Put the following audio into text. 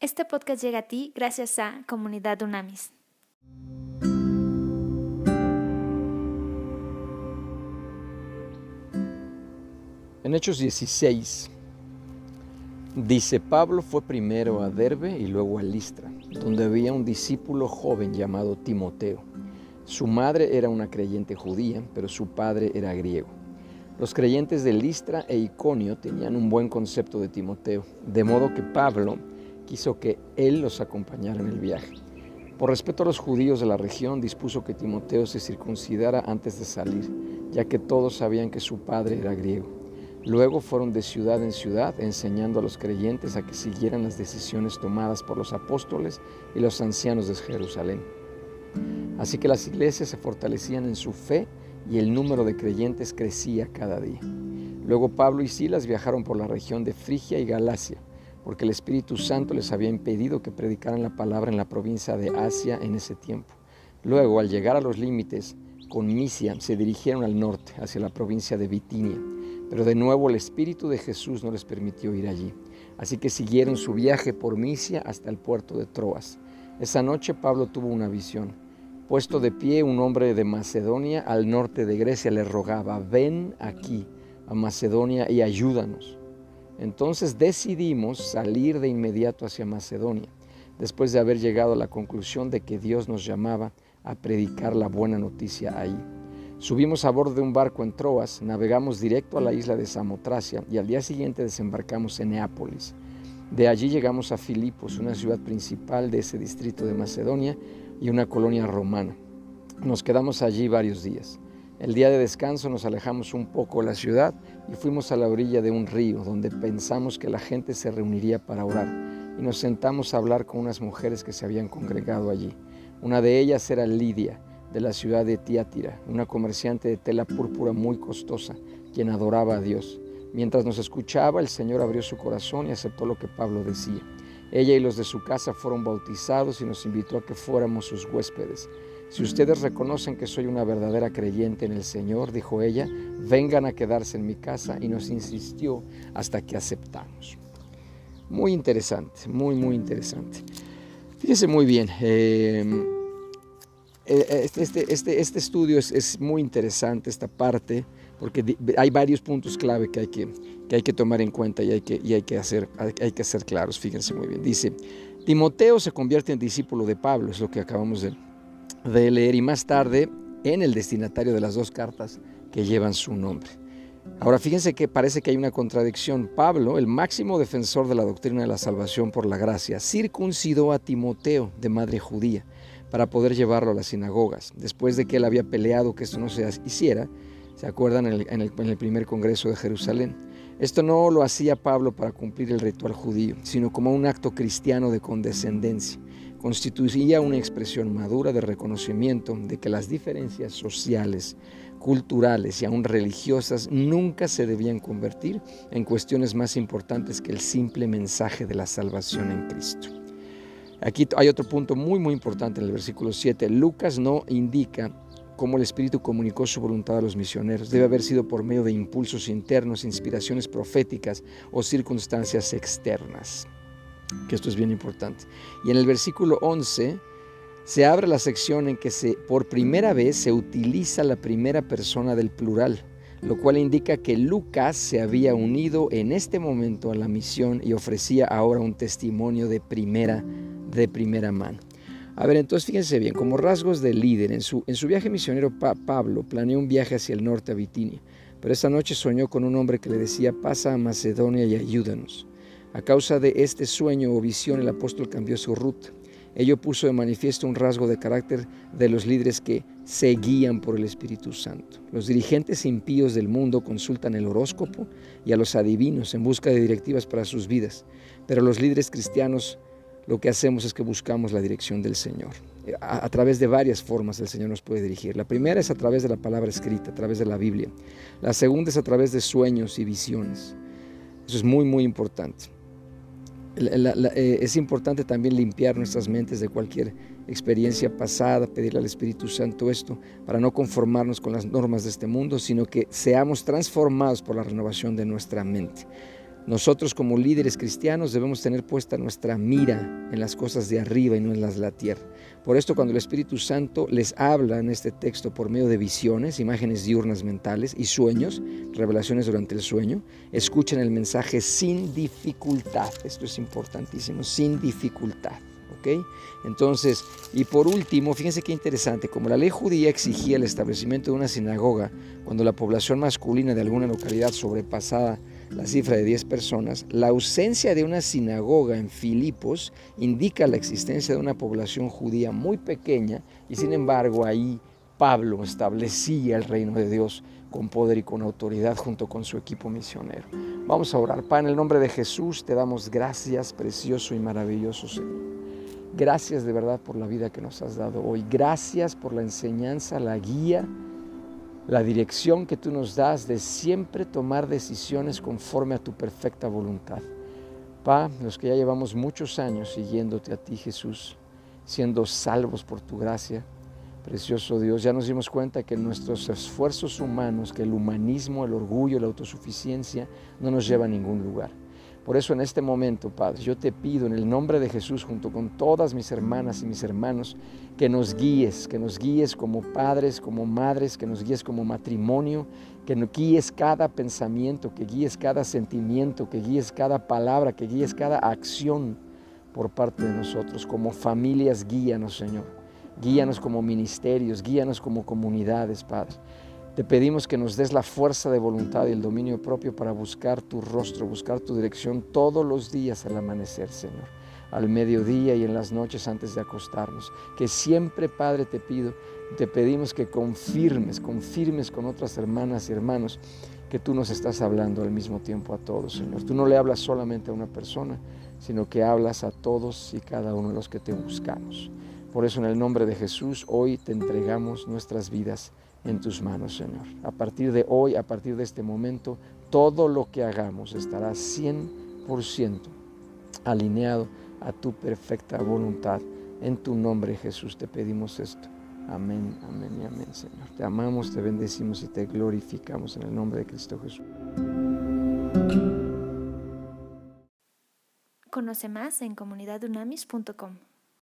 Este podcast llega a ti gracias a Comunidad Unamis. En Hechos 16 dice, Pablo fue primero a Derbe y luego a Listra, donde había un discípulo joven llamado Timoteo. Su madre era una creyente judía, pero su padre era griego. Los creyentes de Listra e Iconio tenían un buen concepto de Timoteo, de modo que Pablo quiso que él los acompañara en el viaje. Por respeto a los judíos de la región, dispuso que Timoteo se circuncidara antes de salir, ya que todos sabían que su padre era griego. Luego fueron de ciudad en ciudad enseñando a los creyentes a que siguieran las decisiones tomadas por los apóstoles y los ancianos de Jerusalén. Así que las iglesias se fortalecían en su fe y el número de creyentes crecía cada día. Luego Pablo y Silas viajaron por la región de Frigia y Galacia, porque el Espíritu Santo les había impedido que predicaran la palabra en la provincia de Asia en ese tiempo. Luego, al llegar a los límites con Misia, se dirigieron al norte, hacia la provincia de Bitinia. Pero de nuevo el Espíritu de Jesús no les permitió ir allí. Así que siguieron su viaje por Misia hasta el puerto de Troas. Esa noche Pablo tuvo una visión. Puesto de pie, un hombre de Macedonia al norte de Grecia le rogaba, ven aquí a Macedonia y ayúdanos. Entonces decidimos salir de inmediato hacia Macedonia, después de haber llegado a la conclusión de que Dios nos llamaba a predicar la buena noticia ahí. Subimos a bordo de un barco en Troas, navegamos directo a la isla de Samotracia y al día siguiente desembarcamos en Neápolis. De allí llegamos a Filipos, una ciudad principal de ese distrito de Macedonia y una colonia romana. Nos quedamos allí varios días. El día de descanso nos alejamos un poco de la ciudad y fuimos a la orilla de un río donde pensamos que la gente se reuniría para orar y nos sentamos a hablar con unas mujeres que se habían congregado allí. Una de ellas era Lidia, de la ciudad de Tiátira, una comerciante de tela púrpura muy costosa, quien adoraba a Dios. Mientras nos escuchaba, el Señor abrió su corazón y aceptó lo que Pablo decía. Ella y los de su casa fueron bautizados y nos invitó a que fuéramos sus huéspedes. Si ustedes reconocen que soy una verdadera creyente en el Señor, dijo ella, vengan a quedarse en mi casa y nos insistió hasta que aceptamos. Muy interesante, muy, muy interesante. Fíjese muy bien, em, eh, este, este, este, este, estudio es, muy interesante, esta parte, porque hay varios puntos clave que hay que, que, hay que tomar en cuenta y hay que, y hay que, hacer, hay que hacer claros. Fíjense muy bien. Dice, Timoteo se convierte en discípulo de Pablo, es lo que acabamos de, de leer y más tarde en el destinatario de las dos cartas que llevan su nombre. Ahora fíjense que parece que hay una contradicción. Pablo, el máximo defensor de la doctrina de la salvación por la gracia, circuncidó a Timoteo de madre judía para poder llevarlo a las sinagogas. Después de que él había peleado que esto no se hiciera, ¿se acuerdan en el, en el primer Congreso de Jerusalén? Esto no lo hacía Pablo para cumplir el ritual judío, sino como un acto cristiano de condescendencia constituía una expresión madura de reconocimiento de que las diferencias sociales, culturales y aún religiosas nunca se debían convertir en cuestiones más importantes que el simple mensaje de la salvación en Cristo. Aquí hay otro punto muy muy importante en el versículo 7. Lucas no indica cómo el Espíritu comunicó su voluntad a los misioneros. Debe haber sido por medio de impulsos internos, inspiraciones proféticas o circunstancias externas que esto es bien importante. Y en el versículo 11 se abre la sección en que por primera vez se utiliza la primera persona del plural, lo cual indica que Lucas se había unido en este momento a la misión y ofrecía ahora un testimonio de primera, de primera mano. A ver, entonces fíjense bien, como rasgos de líder, en su, en su viaje misionero Pablo planeó un viaje hacia el norte a Bitinia, pero esta noche soñó con un hombre que le decía, pasa a Macedonia y ayúdanos. A causa de este sueño o visión, el apóstol cambió su ruta. Ello puso de manifiesto un rasgo de carácter de los líderes que se guían por el Espíritu Santo. Los dirigentes impíos del mundo consultan el horóscopo y a los adivinos en busca de directivas para sus vidas, pero los líderes cristianos lo que hacemos es que buscamos la dirección del Señor. A, a, través de varias formas el Señor nos puede dirigir. La primera es a través de la palabra escrita, a través de la Biblia. La segunda es a través de sueños y visiones. Eso es muy, muy importante. Eh, es importante también limpiar nuestras mentes de cualquier experiencia pasada, pedirle al Espíritu Santo esto, para no conformarnos con las normas de este mundo, sino que seamos transformados por la renovación de nuestra mente. Nosotros como líderes cristianos debemos tener puesta nuestra mira en las cosas de arriba y no en las de la tierra. Por esto cuando el Espíritu Santo les habla en este texto por medio de visiones, imágenes diurnas mentales y sueños, revelaciones durante el sueño, escuchen el mensaje sin dificultad. Esto es importantísimo, sin dificultad. ¿ok? Entonces, y por último, fíjense qué interesante, como la ley judía exigía el establecimiento de una sinagoga cuando la población masculina de alguna localidad sobrepasaba la cifra de 10 personas, la ausencia de una sinagoga en Filipos indica la existencia de una población judía muy pequeña y sin embargo ahí Pablo establecía el reino de Dios con poder y con autoridad junto con su equipo misionero. Vamos a orar. Padre, en el nombre de Jesús te damos gracias, precioso y maravilloso Señor. Gracias de verdad por la vida que nos has dado hoy. Gracias por la enseñanza, la guía la dirección que tú nos das de siempre tomar decisiones conforme a tu perfecta voluntad. Pa, los que ya llevamos muchos años siguiéndote a ti, Jesús, siendo salvos por tu gracia, precioso Dios, ya nos dimos cuenta que nuestros esfuerzos humanos, que el humanismo, el orgullo, la autosuficiencia no nos lleva a ningún lugar. Por eso en este momento, Padre, yo te pido en el nombre de Jesús, junto con todas mis hermanas y mis hermanos, que nos guíes, que nos guíes como padres, como madres, que nos guíes como matrimonio, que nos guíes cada pensamiento, que guíes cada sentimiento, que guíes cada palabra, que guíes cada acción por parte de nosotros. Como familias, guíanos, Señor. Guíanos como ministerios, guíanos como comunidades, Padre. Te pedimos que nos des la fuerza de voluntad y el dominio propio para buscar tu rostro, buscar tu dirección todos los días al amanecer, Señor, al mediodía y en las noches antes de acostarnos. Que siempre, Padre, te pido, te pedimos que confirmes, confirmes con otras hermanas y hermanos que tú nos estás hablando al mismo tiempo a todos, Señor. Tú no le hablas solamente a una persona, sino que hablas a todos y cada uno de los que te buscamos. Por eso en el nombre de Jesús hoy te entregamos nuestras vidas en tus manos, Señor. A partir de hoy, a partir de este momento, todo lo que hagamos estará 100% alineado a tu perfecta voluntad. En tu nombre, Jesús, te pedimos esto. Amén, amén y amén, Señor. Te amamos, te bendecimos y te glorificamos en el nombre de Cristo Jesús. Conoce más en comunidadunamis.com.